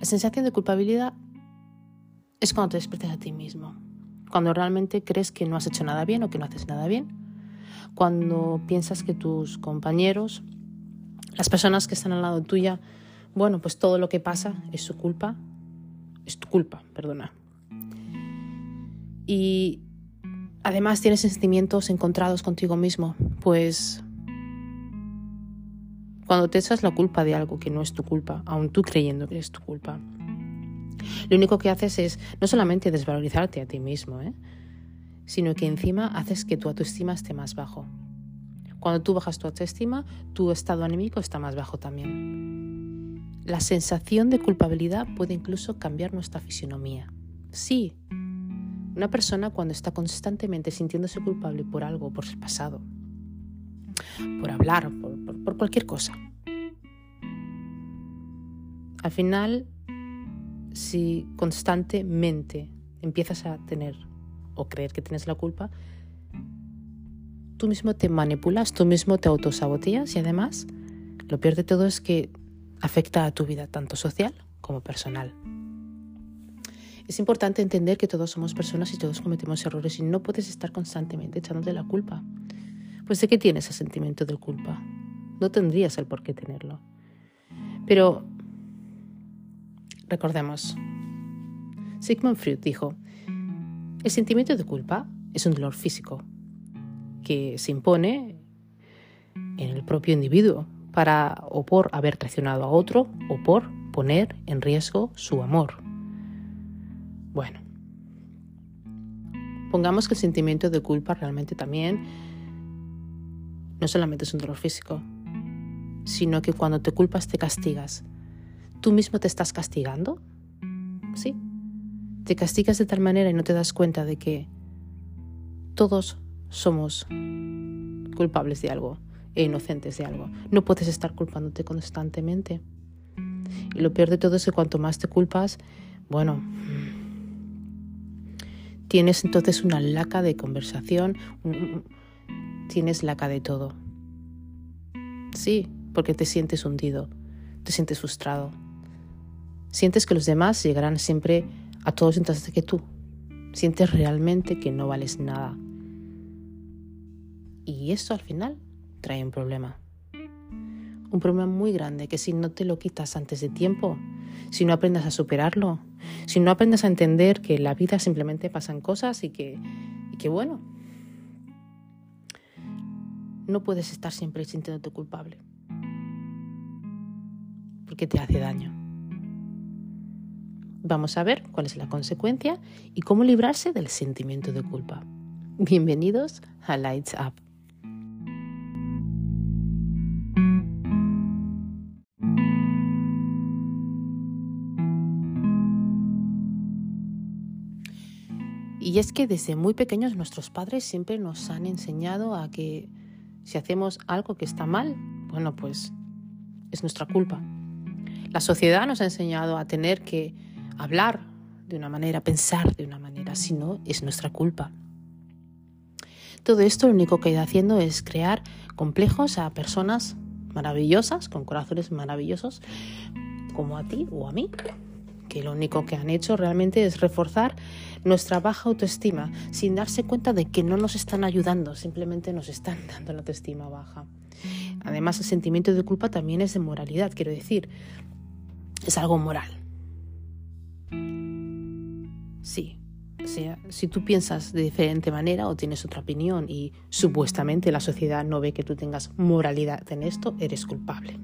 La sensación de culpabilidad es cuando te desprecias a ti mismo, cuando realmente crees que no has hecho nada bien o que no haces nada bien, cuando piensas que tus compañeros, las personas que están al lado tuya, bueno, pues todo lo que pasa es su culpa, es tu culpa, perdona. Y además tienes sentimientos encontrados contigo mismo, pues cuando te echas la culpa de algo que no es tu culpa, aun tú creyendo que es tu culpa, lo único que haces es no solamente desvalorizarte a ti mismo, ¿eh? sino que encima haces que tu autoestima esté más bajo. Cuando tú bajas tu autoestima, tu estado anímico está más bajo también. La sensación de culpabilidad puede incluso cambiar nuestra fisionomía. Sí, una persona cuando está constantemente sintiéndose culpable por algo, por el pasado, por hablar, por, cualquier cosa, al final si constantemente empiezas a tener o creer que tienes la culpa, tú mismo te manipulas, tú mismo te autosaboteas y además lo peor de todo es que afecta a tu vida tanto social como personal. Es importante entender que todos somos personas y todos cometemos errores y no puedes estar constantemente echándote la culpa. Pues de qué tienes ese sentimiento de culpa? No tendrías el por qué tenerlo. Pero Recordemos, Sigmund Freud dijo, el sentimiento de culpa es un dolor físico que se impone en el propio individuo para o por haber traicionado a otro o por poner en riesgo su amor. Bueno, pongamos que el sentimiento de culpa realmente también no solamente es un dolor físico, sino que cuando te culpas te castigas ¿Tú mismo te estás castigando? Sí. Te castigas de tal manera y no te das cuenta de que todos somos culpables de algo e inocentes de algo. No puedes estar culpándote constantemente. Y lo peor de todo es que cuanto más te culpas, bueno, tienes entonces una laca de conversación, tienes laca de todo. Sí, porque te sientes hundido, te sientes frustrado, Sientes que los demás llegarán siempre a todos antes que tú. Sientes realmente que no vales nada. Y eso al final trae un problema. Un problema muy grande que si no te lo quitas antes de tiempo, si no aprendes a superarlo, si no aprendes a entender que en la vida simplemente pasan cosas y que, y que bueno, no puedes estar siempre sintiéndote culpable. Porque te hace daño. Vamos a ver cuál es la consecuencia y cómo librarse del sentimiento de culpa. Bienvenidos a Lights Up. Y es que desde muy pequeños nuestros padres siempre nos han enseñado a que si hacemos algo que está mal, bueno, pues es nuestra culpa. La sociedad nos ha enseñado a tener que hablar de una manera, pensar de una manera, si no es nuestra culpa. Todo esto lo único que ha ido haciendo es crear complejos a personas maravillosas, con corazones maravillosos, como a ti o a mí, que lo único que han hecho realmente es reforzar nuestra baja autoestima, sin darse cuenta de que no nos están ayudando, simplemente nos están dando la autoestima baja. Además, el sentimiento de culpa también es de moralidad, quiero decir, es algo moral. Sí. Sea, si tú piensas de diferente manera o tienes otra opinión y supuestamente la sociedad no ve que tú tengas moralidad en esto, eres culpable.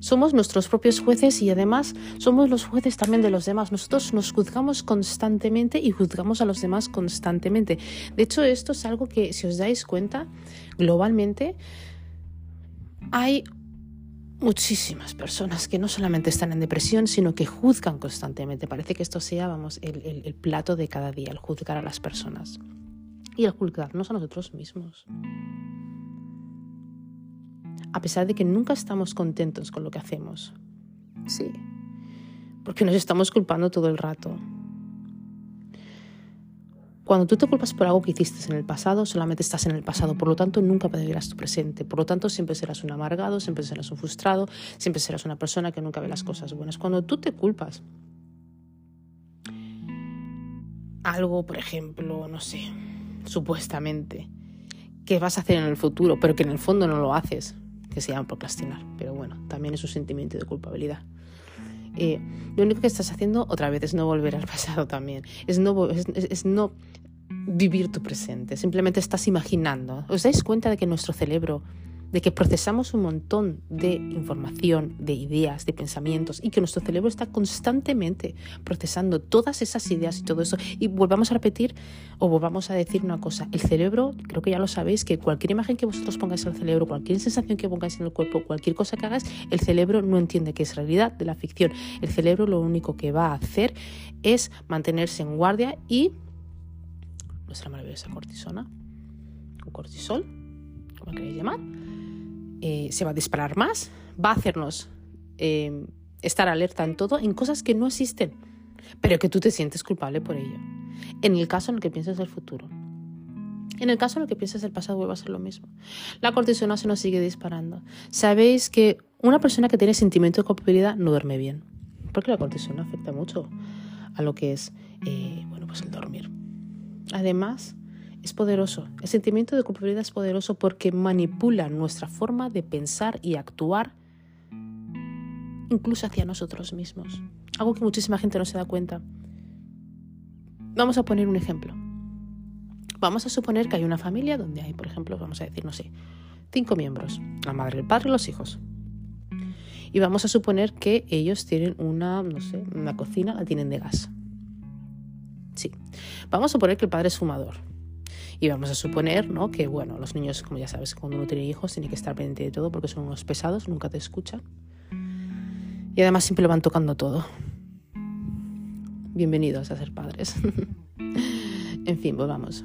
Somos nuestros propios jueces y además somos los jueces también de los demás. Nosotros nos juzgamos constantemente y juzgamos a los demás constantemente. De hecho, esto es algo que, si os dais cuenta, globalmente hay muchísimas personas que no solamente están en depresión, sino que juzgan constantemente. Parece que esto sea, vamos, el, el plato de cada día, el juzgar a las personas y el juzgarnos a nosotros mismos. A pesar de que nunca estamos contentos con lo que hacemos. Sí, porque nos estamos culpando todo el rato. Cuando tú te culpas por algo que hiciste en el pasado, solamente estás en el pasado, por lo tanto nunca vivirás tu presente, por lo tanto siempre serás un amargado, siempre serás un frustrado, siempre serás una persona que nunca ve las cosas buenas. Cuando tú te culpas, algo, por ejemplo, no sé, supuestamente, que vas a hacer en el futuro, pero que en el fondo no lo haces, que se llama procrastinar, pero bueno, también es un sentimiento de culpabilidad. Eh, lo único que estás haciendo otra vez es no volver al pasado también, es no, es no vivir tu presente, simplemente estás imaginando. ¿Os dais cuenta de que nuestro cerebro de que procesamos un montón de información, de ideas, de pensamientos y que nuestro cerebro está constantemente procesando todas esas ideas y todo eso. Y volvamos a repetir o volvamos a decir una cosa, el cerebro, creo que ya lo sabéis, que cualquier imagen que vosotros pongáis al cerebro, cualquier sensación que pongáis en el cuerpo, cualquier cosa que hagáis, el cerebro no entiende que es realidad de la ficción. El cerebro lo único que va a hacer es mantenerse en guardia y nuestra maravillosa cortisona o cortisol, como queréis llamar, eh, se va a disparar más, va a hacernos eh, estar alerta en todo, en cosas que no existen, pero que tú te sientes culpable por ello. En el caso en el que piensas del futuro. En el caso en el que piensas del pasado vuelve a ser lo mismo. La cortisona se nos sigue disparando. Sabéis que una persona que tiene sentimiento de culpabilidad no duerme bien, porque la cortisona afecta mucho a lo que es eh, bueno, pues el dormir. Además, es poderoso. El sentimiento de culpabilidad es poderoso porque manipula nuestra forma de pensar y actuar, incluso hacia nosotros mismos. Algo que muchísima gente no se da cuenta. Vamos a poner un ejemplo. Vamos a suponer que hay una familia donde hay, por ejemplo, vamos a decir, no sé, cinco miembros, la madre, el padre y los hijos. Y vamos a suponer que ellos tienen una, no sé, una cocina, la tienen de gas. Sí. Vamos a suponer que el padre es fumador y vamos a suponer ¿no? que, bueno, los niños, como ya sabes, cuando uno tiene hijos, tiene que estar pendiente de todo porque son unos pesados, nunca te escuchan. Y además siempre lo van tocando todo. Bienvenidos a ser padres. en fin, pues vamos.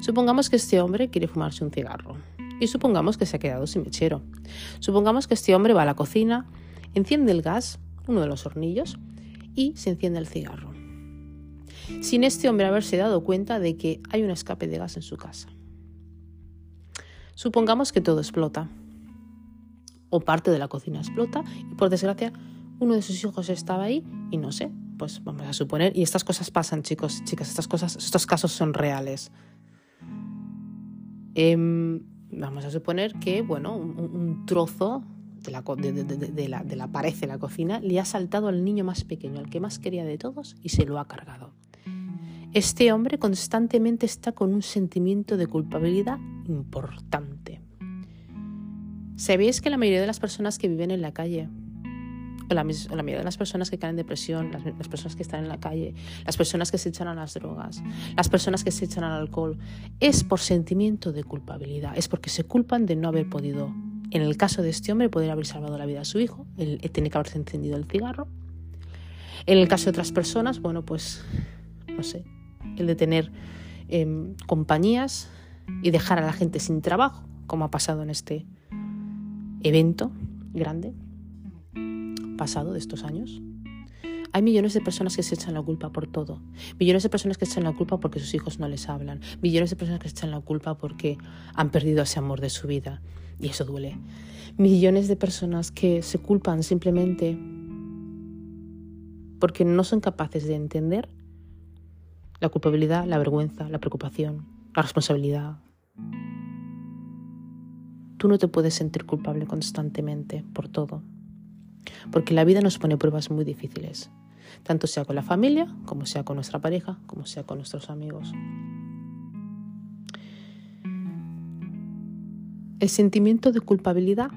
Supongamos que este hombre quiere fumarse un cigarro. Y supongamos que se ha quedado sin mechero. Supongamos que este hombre va a la cocina, enciende el gas, uno de los hornillos, y se enciende el cigarro sin este hombre haberse dado cuenta de que hay un escape de gas en su casa. Supongamos que todo explota, o parte de la cocina explota, y por desgracia uno de sus hijos estaba ahí y no sé, pues vamos a suponer, y estas cosas pasan chicos, chicas, estas cosas, estos casos son reales. Em, vamos a suponer que, bueno, un, trozo de la, de, la, de la pared de la cocina le ha saltado al niño más pequeño, al que más quería de todos, y se lo ha cargado. Este hombre constantemente está con un sentimiento de culpabilidad importante. ¿Sabéis que la mayoría de las personas que viven en la calle, la, mayoría de las personas que caen en depresión, las, las, personas que están en la calle, las personas que se echan a las drogas, las personas que se echan al alcohol, es por sentimiento de culpabilidad, es porque se culpan de no haber podido, en el caso de este hombre, poder haber salvado la vida a su hijo, él, tiene que haberse encendido el cigarro. En el caso de otras personas, bueno, pues, no sé, el de tener em, compañías y dejar a la gente sin trabajo, como ha pasado en este evento grande pasado de estos años. Hay millones de personas que se echan la culpa por todo. Millones de personas que se echan la culpa porque sus hijos no les hablan. Millones de personas que se echan la culpa porque han perdido ese amor de su vida. Y eso duele. Millones de personas que se culpan simplemente porque no son capaces de entender la culpabilidad, la vergüenza, la preocupación, la responsabilidad. Tú no te puedes sentir culpable constantemente por todo, porque la vida nos pone pruebas muy difíciles, tanto sea con la familia, como sea con nuestra pareja, como sea con nuestros amigos. El sentimiento de culpabilidad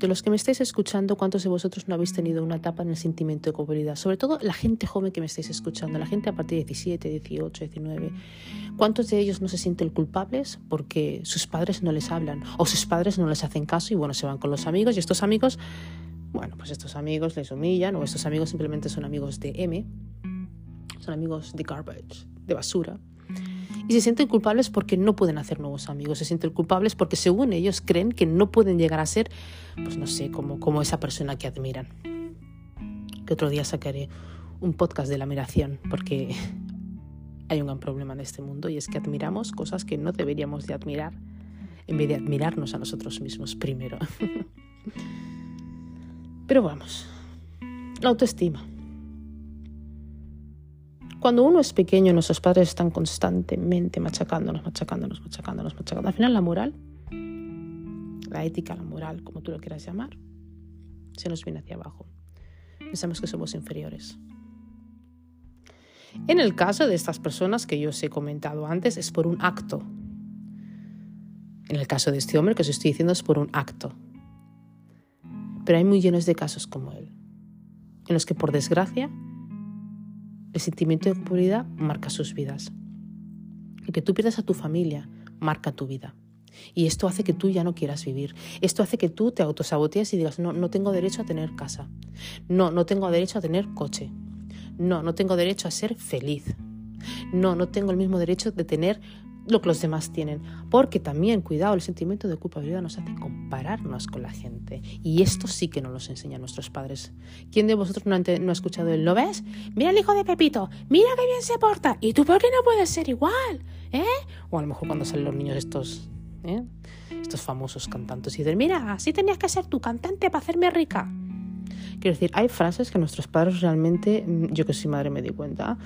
de los que me estáis escuchando, ¿cuántos de vosotros no habéis tenido una etapa en el sentimiento de culpabilidad? Sobre todo la gente joven que me estáis escuchando, la gente a partir de 17, 18, 19. ¿Cuántos de ellos no se sienten culpables porque sus padres no les hablan o sus padres no les hacen caso y bueno, se van con los amigos y estos amigos, bueno, pues estos amigos les humillan o estos amigos simplemente son amigos de M, son amigos de garbage, de basura y se sienten culpables porque no pueden hacer nuevos amigos, se sienten culpables porque según ellos creen que no pueden llegar a ser, pues no sé, como, como esa persona que admiran. Que otro día sacaré un podcast de la admiración, porque hay un gran problema en este mundo y es que admiramos cosas que no deberíamos de admirar en vez de admirarnos a nosotros mismos primero. Pero vamos, la autoestima. Cuando uno es pequeño, nuestros padres están constantemente machacándonos, machacándonos, machacándonos, machacándonos. Al final la moral, la ética, la moral, como tú lo quieras llamar, se nos viene hacia abajo. Pensamos que somos inferiores. En el caso de estas personas que yo os he comentado antes, es por un acto. En el caso de este hombre que os estoy diciendo es por un acto. Pero hay millones de casos como él, en los que por desgracia el sentimiento de culpabilidad marca sus vidas. El que tú pierdas a tu familia marca tu vida. Y esto hace que tú ya no quieras vivir. Esto hace que tú te autosabotees y digas, no, no tengo derecho a tener casa. No, no tengo derecho a tener coche. No, no tengo derecho a ser feliz. No, no tengo el mismo derecho de tener lo que los demás tienen. Porque también, cuidado, el sentimiento de culpabilidad nos hace compararnos con la gente. Y esto sí que nos lo enseñan nuestros padres. ¿Quién de vosotros no ha, escuchado el lo ves? Mira el hijo de Pepito, mira qué bien se porta. ¿Y tú por qué no puedes ser igual? ¿Eh? O a lo mejor cuando salen los niños estos, ¿eh? estos famosos cantantes y dicen, mira, así tenías que ser tu cantante para hacerme rica. Quiero decir, hay frases que nuestros padres realmente, mm, yo que soy madre me di cuenta,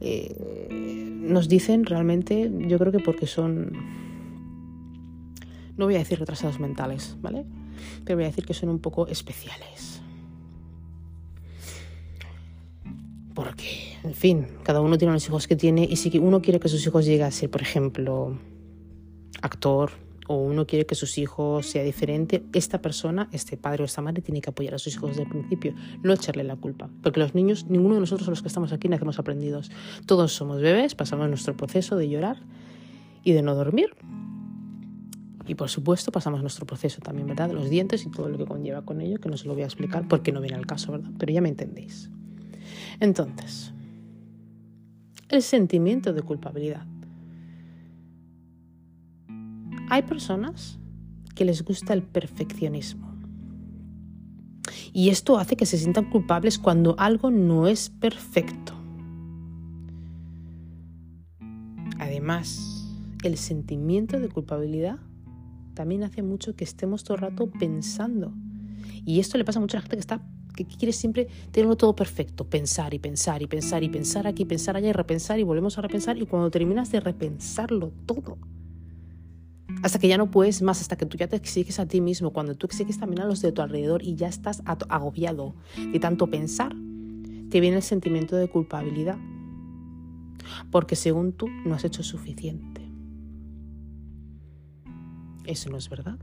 eh, nos dicen realmente, yo creo que porque son, no voy a decir retrasados mentales, ¿vale? Pero voy a decir que son un poco especiales. Porque, en fin, cada uno tiene los hijos que tiene y si uno quiere que sus hijos lleguen a ser, por ejemplo, actor, o uno quiere que sus hijos sea diferente, esta persona, este padre o esta madre, tiene que apoyar a sus hijos desde el principio, no echarle la culpa. Porque los niños, ninguno de nosotros los que estamos aquí nacemos aprendidos. Todos somos bebés, pasamos nuestro proceso de llorar y de no dormir. Y por supuesto pasamos nuestro proceso también, ¿verdad? Los dientes y todo lo que conlleva con ello, que no se lo voy a explicar porque no viene al caso, ¿verdad? Pero ya me entendéis. Entonces, el sentimiento de culpabilidad hay personas que les gusta el perfeccionismo. Y esto hace que se sientan culpables cuando algo no es perfecto. Además, el sentimiento de culpabilidad también hace mucho que estemos todo el rato pensando. Y esto le pasa a la gente que está que quiere siempre tenerlo todo perfecto, pensar y pensar y pensar y pensar aquí, pensar allá y repensar y volvemos a repensar y cuando terminas de repensarlo todo, hasta que ya no puedes más, hasta que tú ya te exiges a ti mismo, cuando tú exiges también a los de tu alrededor y ya estás agobiado de tanto pensar, te viene el sentimiento de culpabilidad, porque según tú no has hecho suficiente. Eso no es verdad,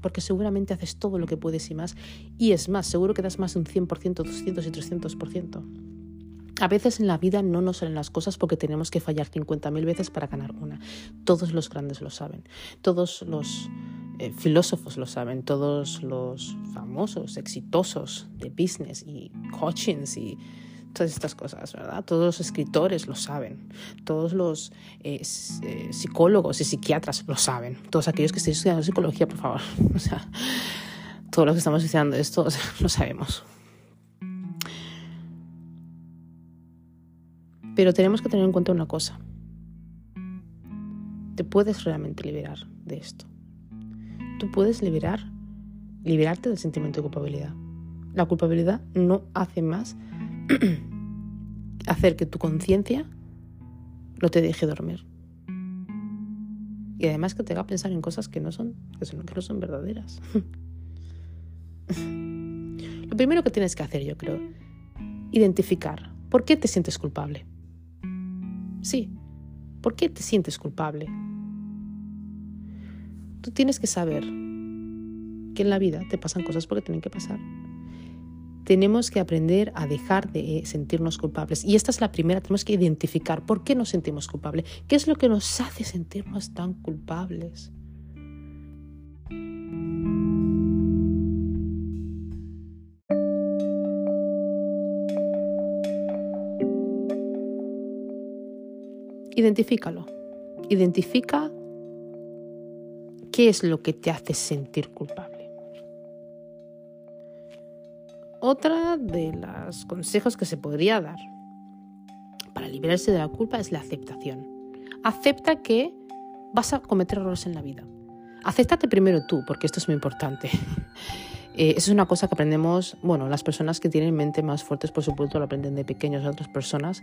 porque seguramente haces todo lo que puedes y más, y es más, seguro que das más un 100%, 200 y 300%. A veces en la vida no nos salen las cosas porque tenemos que fallar 50.000 veces para ganar una. Todos los grandes lo saben, todos los eh, filósofos lo saben, todos los famosos, exitosos de business y coachings y todas estas cosas, ¿verdad? Todos los escritores lo saben, todos los eh, eh, psicólogos y psiquiatras lo saben, todos aquellos que estén estudiando psicología, por favor, todos los que estamos estudiando esto, lo sabemos. Pero tenemos que tener en cuenta una cosa. Te puedes realmente liberar de esto. Tú puedes liberar, liberarte del sentimiento de culpabilidad. La culpabilidad no hace más hacer que tu conciencia no te deje dormir. Y además que te haga pensar en cosas que no son, que que no son verdaderas. Lo primero que tienes que hacer, yo creo, identificar por qué te sientes culpable. Sí. ¿Por qué te sientes culpable? Tú tienes que saber que en la vida te pasan cosas porque tienen que pasar. Tenemos que aprender a dejar de sentirnos culpables. Y esta es la primera, tenemos que identificar por qué nos sentimos culpables. ¿Qué es lo que nos hace sentirnos tan culpables? Identifícalo. Identifica qué es lo que te hace sentir culpable. Otra de los consejos que se podría dar para liberarse de la culpa es la aceptación. Acepta que vas a cometer errores en la vida. Acéptate primero tú, porque esto es muy importante. Eh, es una cosa que aprendemos, bueno, las personas que tienen mente más fuertes, por supuesto, lo aprenden de pequeños a otras personas,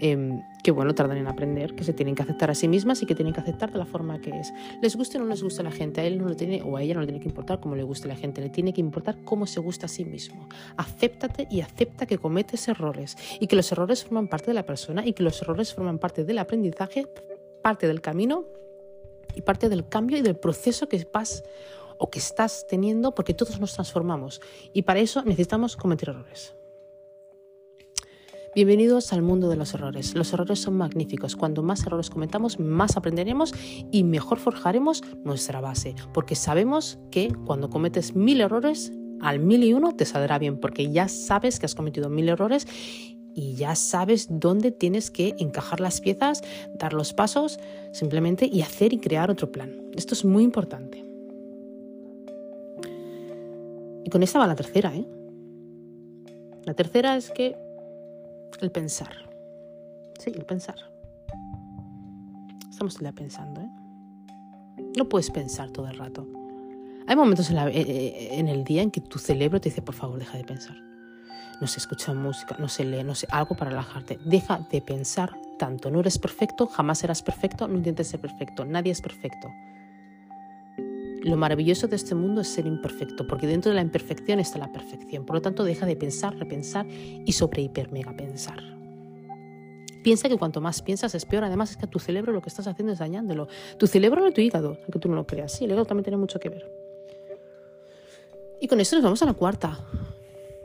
em, que bueno, tardan en aprender, que se tienen que aceptar a sí mismas y que tienen que aceptar de la forma que es. Les guste o no les guste la gente, a él no le tiene, o a ella no le tiene que importar cómo le guste a la gente, le tiene que importar cómo se gusta a sí mismo. Acéptate y acepta que cometes errores y que los errores forman parte de la persona y que los errores forman parte del aprendizaje, parte del camino y parte del cambio y del proceso que vas o que estás teniendo porque todos nos transformamos y para eso necesitamos cometer errores. Bienvenidos al mundo de los errores. Los errores son magníficos. Cuando más errores cometamos, más aprenderemos y mejor forjaremos nuestra base. Porque sabemos que cuando cometes mil errores, al mil y uno te saldrá bien. Porque ya sabes que has cometido mil errores y ya sabes dónde tienes que encajar las piezas, dar los pasos, simplemente y hacer y crear otro plan. Esto es muy importante. Y con esta va la tercera, ¿eh? La tercera es que el pensar. Sí, el pensar. Estamos ya pensando, ¿eh? No puedes pensar todo el rato. Hay momentos en, eh, eh, en, el día en que tu cerebro te dice, por favor, deja de pensar. No se escucha música, no se lee, no sé, algo para relajarte. Deja de pensar tanto. No eres perfecto, jamás serás perfecto, no intentes ser perfecto. Nadie es perfecto. Lo maravilloso de este mundo es ser imperfecto, porque dentro de la imperfección está la perfección. Por lo tanto, deja de pensar, repensar y sobre hiper mega pensar. Piensa que cuanto más piensas es peor. Además, es que a tu cerebro lo que estás haciendo es dañándolo. Tu cerebro no tu hígado, aunque tú no lo creas. Sí, el hígado también tiene mucho que ver. Y con esto nos vamos a la cuarta.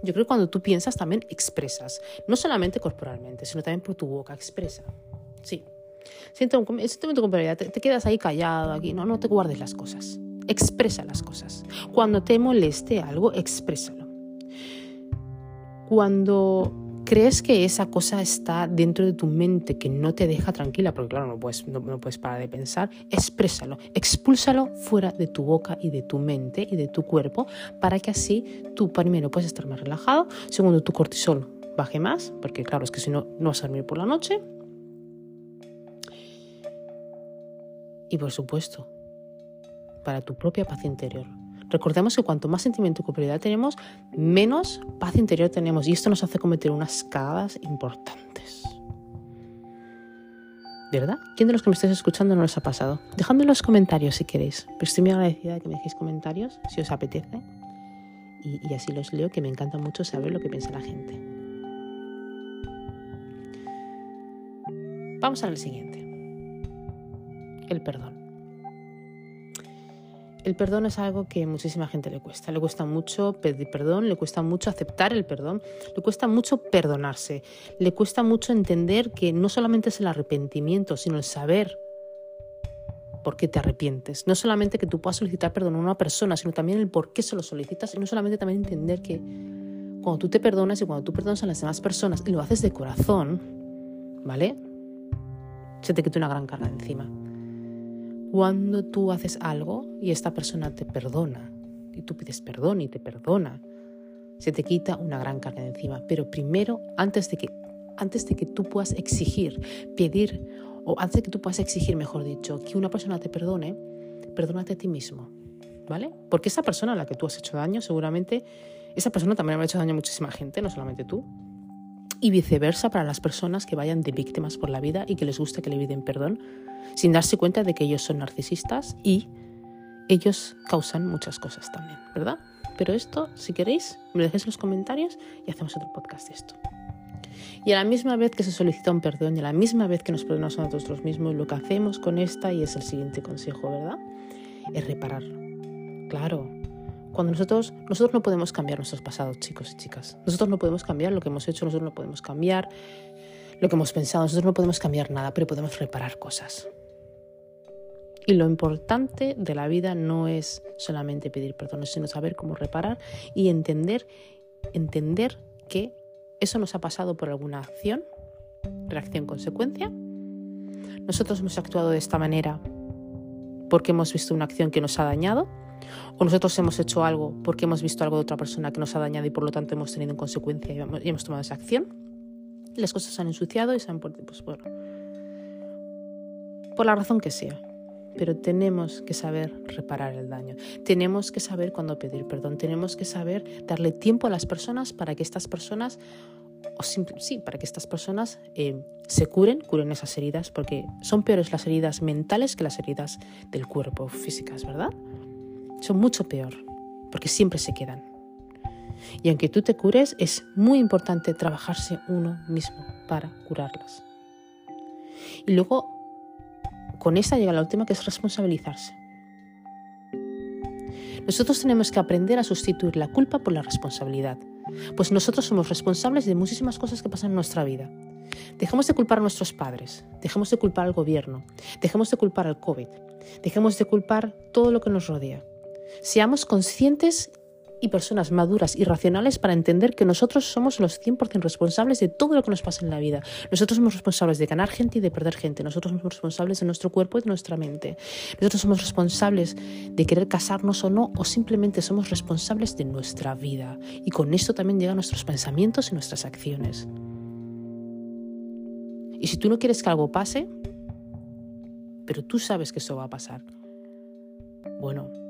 Yo creo que cuando tú piensas también expresas. No solamente corporalmente, sino también por tu boca. Expresa. Sí. Siente un, siente un te, te quedas ahí callado aquí. No, no te guardes las cosas expresa las cosas. Cuando te moleste algo, exprésalo. Cuando crees que esa cosa está dentro de tu mente que no te deja tranquila, porque claro, no puedes, no, puedes parar de pensar, exprésalo, expúlsalo fuera de tu boca y de tu mente y de tu cuerpo para que así tú primero puedes estar más relajado, segundo tu cortisol baje más, porque claro, es que si no, no vas a dormir por la noche. Y por supuesto, para tu propia paz interior. Recordemos que cuanto más sentimiento y culpabilidad tenemos, menos paz interior tenemos y esto nos hace cometer unas cagadas importantes. ¿Verdad? ¿Quién de los que me estáis escuchando no les ha pasado? Dejadme en los comentarios si queréis. Pero estoy muy agradecida de que me dejéis comentarios si os apetece. Y, y así los leo, que me encanta mucho saber lo que piensa la gente. Vamos al siguiente. El perdón. El perdón es algo que a muchísima gente le cuesta. Le cuesta mucho pedir perdón, le cuesta mucho aceptar el perdón, le cuesta mucho perdonarse, le cuesta mucho entender que no solamente es el arrepentimiento, sino el saber por qué te arrepientes. No solamente que tú puedas solicitar perdón a una persona, sino también el por qué se lo solicitas y no solamente también entender que cuando tú te perdonas y cuando tú perdonas a las demás personas y lo haces de corazón, ¿vale? Se te quita una gran carga encima cuando tú haces algo y esta persona te perdona, y tú pides perdón y te perdona, se te quita una gran carga de encima. Pero primero, antes de que, antes de que tú puedas exigir, pedir, o antes de que tú puedas exigir, mejor dicho, que una persona te perdone, perdónate a ti mismo, ¿vale? Porque esa persona a la que tú has hecho daño, seguramente, esa persona también ha hecho daño a muchísima gente, no solamente tú. Y viceversa para las personas que vayan de víctimas por la vida y que les guste que le piden perdón sin darse cuenta de que ellos son narcisistas y ellos causan muchas cosas también, ¿verdad? Pero esto, si queréis, me dejéis en los comentarios y hacemos otro podcast de esto. Y a la misma vez que se solicita un perdón y a la misma vez que nos perdonamos a nosotros mismos, lo que hacemos con esta, y es el siguiente consejo, ¿verdad? Es reparar. Claro, cuando nosotros, nosotros no podemos cambiar nuestros pasados, chicos y chicas. Nosotros no podemos cambiar lo que hemos hecho, nosotros no podemos cambiar lo que hemos pensado, nosotros no podemos cambiar nada, pero podemos reparar cosas. Y lo importante de la vida no es solamente pedir perdón, sino saber cómo reparar y entender, entender que eso nos ha pasado por alguna acción, reacción-consecuencia. Nosotros hemos actuado de esta manera porque hemos visto una acción que nos ha dañado, o nosotros hemos hecho algo porque hemos visto algo de otra persona que nos ha dañado y por lo tanto hemos tenido en consecuencia y hemos tomado esa acción. las cosas se han ensuciado y se han pues bueno, por la razón que sea. Pero tenemos que saber reparar el daño. Tenemos que saber cuándo pedir perdón. Tenemos que saber darle tiempo a las personas para que estas personas, o sí, para que estas personas eh, se curen, curen esas heridas, porque son peores las heridas mentales que las heridas del cuerpo físicas, ¿verdad? Son mucho peor, porque siempre se quedan. Y aunque tú te cures, es muy importante trabajarse uno mismo para curarlas. Y luego, con esta llega la última, que es responsabilizarse. Nosotros tenemos que aprender a sustituir la culpa por la responsabilidad, pues nosotros somos responsables de muchísimas cosas que pasan en nuestra vida. Dejemos de culpar a nuestros padres, dejemos de culpar al gobierno, dejemos de culpar al COVID, dejemos de culpar todo lo que nos rodea. Seamos conscientes y personas maduras y racionales para entender que nosotros somos los 100% responsables de todo lo que nos pasa en la vida. Nosotros somos responsables de ganar gente y de perder gente. Nosotros somos responsables de nuestro cuerpo y de nuestra mente. Nosotros somos responsables de querer casarnos o no, o simplemente somos responsables de nuestra vida. Y con esto también llegan nuestros pensamientos y nuestras acciones. Y si tú no quieres que algo pase, pero tú sabes que eso va a pasar, bueno,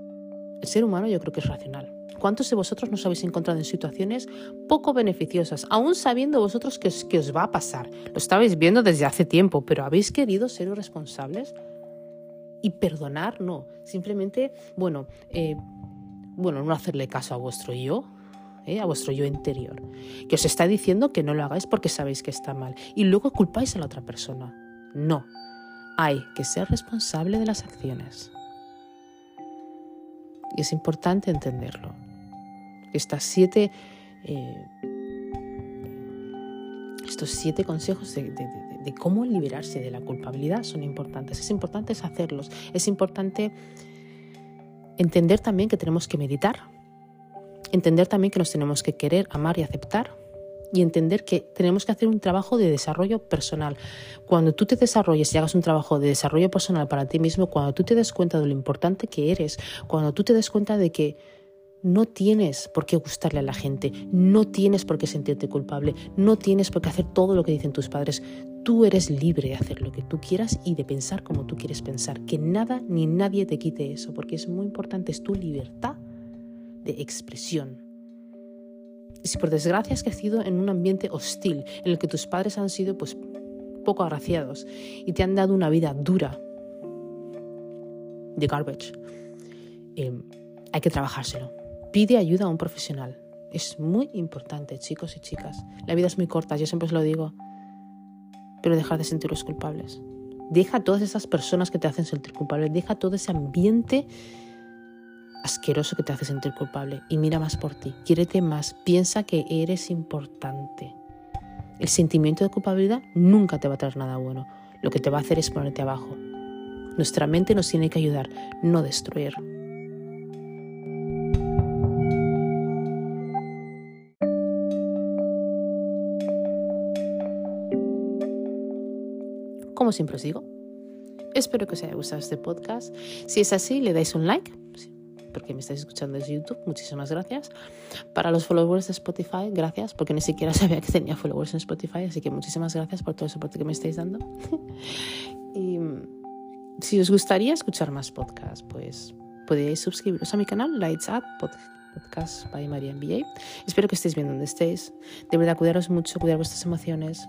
el ser humano yo creo que es racional. ¿Cuántos de vosotros nos habéis encontrado en situaciones poco beneficiosas, aún sabiendo vosotros que os, va a pasar? Lo estabais viendo desde hace tiempo, pero ¿habéis querido ser responsables? Y perdonar, no. Simplemente, bueno, eh, bueno, no hacerle caso a vuestro yo, eh, a vuestro yo interior, que os está diciendo que no lo hagáis porque sabéis que está mal. Y luego culpáis a la otra persona. No. Hay que ser responsable de las acciones. Y es importante entenderlo. Siete, eh, estos siete consejos de, cómo liberarse de la culpabilidad son importantes. Es importante hacerlos. Es importante entender también que tenemos que meditar. Entender también que nos tenemos que querer, amar y aceptar y entender que tenemos que hacer un trabajo de desarrollo personal. Cuando tú te desarrolles y hagas un trabajo de desarrollo personal para ti mismo, cuando tú te des cuenta de lo importante que eres, cuando tú te des cuenta de que no tienes por qué gustarle a la gente, no tienes por qué sentirte culpable, no tienes por qué hacer todo lo que dicen tus padres. Tú eres libre de hacer lo que tú quieras y de pensar como tú quieres pensar. Que nada ni nadie te quite eso, porque es muy importante, es tu libertad de expresión si por desgracia has crecido en un ambiente hostil, en el que tus padres han sido pues poco agraciados y te han dado una vida dura, de garbage, eh, hay que trabajárselo. Pide ayuda a un profesional. Es muy importante, chicos y chicas. La vida es muy corta, yo siempre os lo digo. Pero dejar de sentiros culpables. Deja a todas esas personas que te hacen sentir culpable. Deja todo ese ambiente asqueroso que te hace sentir culpable y mira más por ti, quiérete más, piensa que eres importante. El sentimiento de culpabilidad nunca te va a traer nada bueno, lo que te va a hacer es ponerte abajo. Nuestra mente nos tiene que ayudar, no destruir. Como siempre os digo, espero que os haya gustado este podcast. Si es así, le dais un like porque me estáis escuchando desde YouTube, muchísimas gracias. Para los followers de Spotify, gracias, porque ni siquiera sabía que tenía followers en Spotify, así que muchísimas gracias por todo el soporte que me estáis dando. y si os gustaría escuchar más podcasts, pues podéis suscribiros a mi canal, Lights Up Podcast by María MBA. Espero que estéis bien donde estéis. De verdad, cuidaros mucho, cuidar vuestras emociones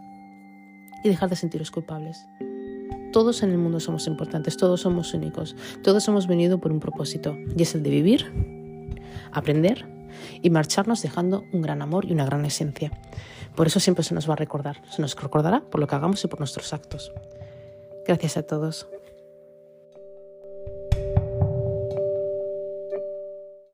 y dejar de sentiros culpables. Todos en el mundo somos importantes, todos somos únicos, todos hemos venido por un propósito y es el de vivir, aprender y marcharnos dejando un gran amor y una gran esencia. Por eso siempre se nos va a recordar, se nos recordará por lo que hagamos y por nuestros actos. Gracias a todos.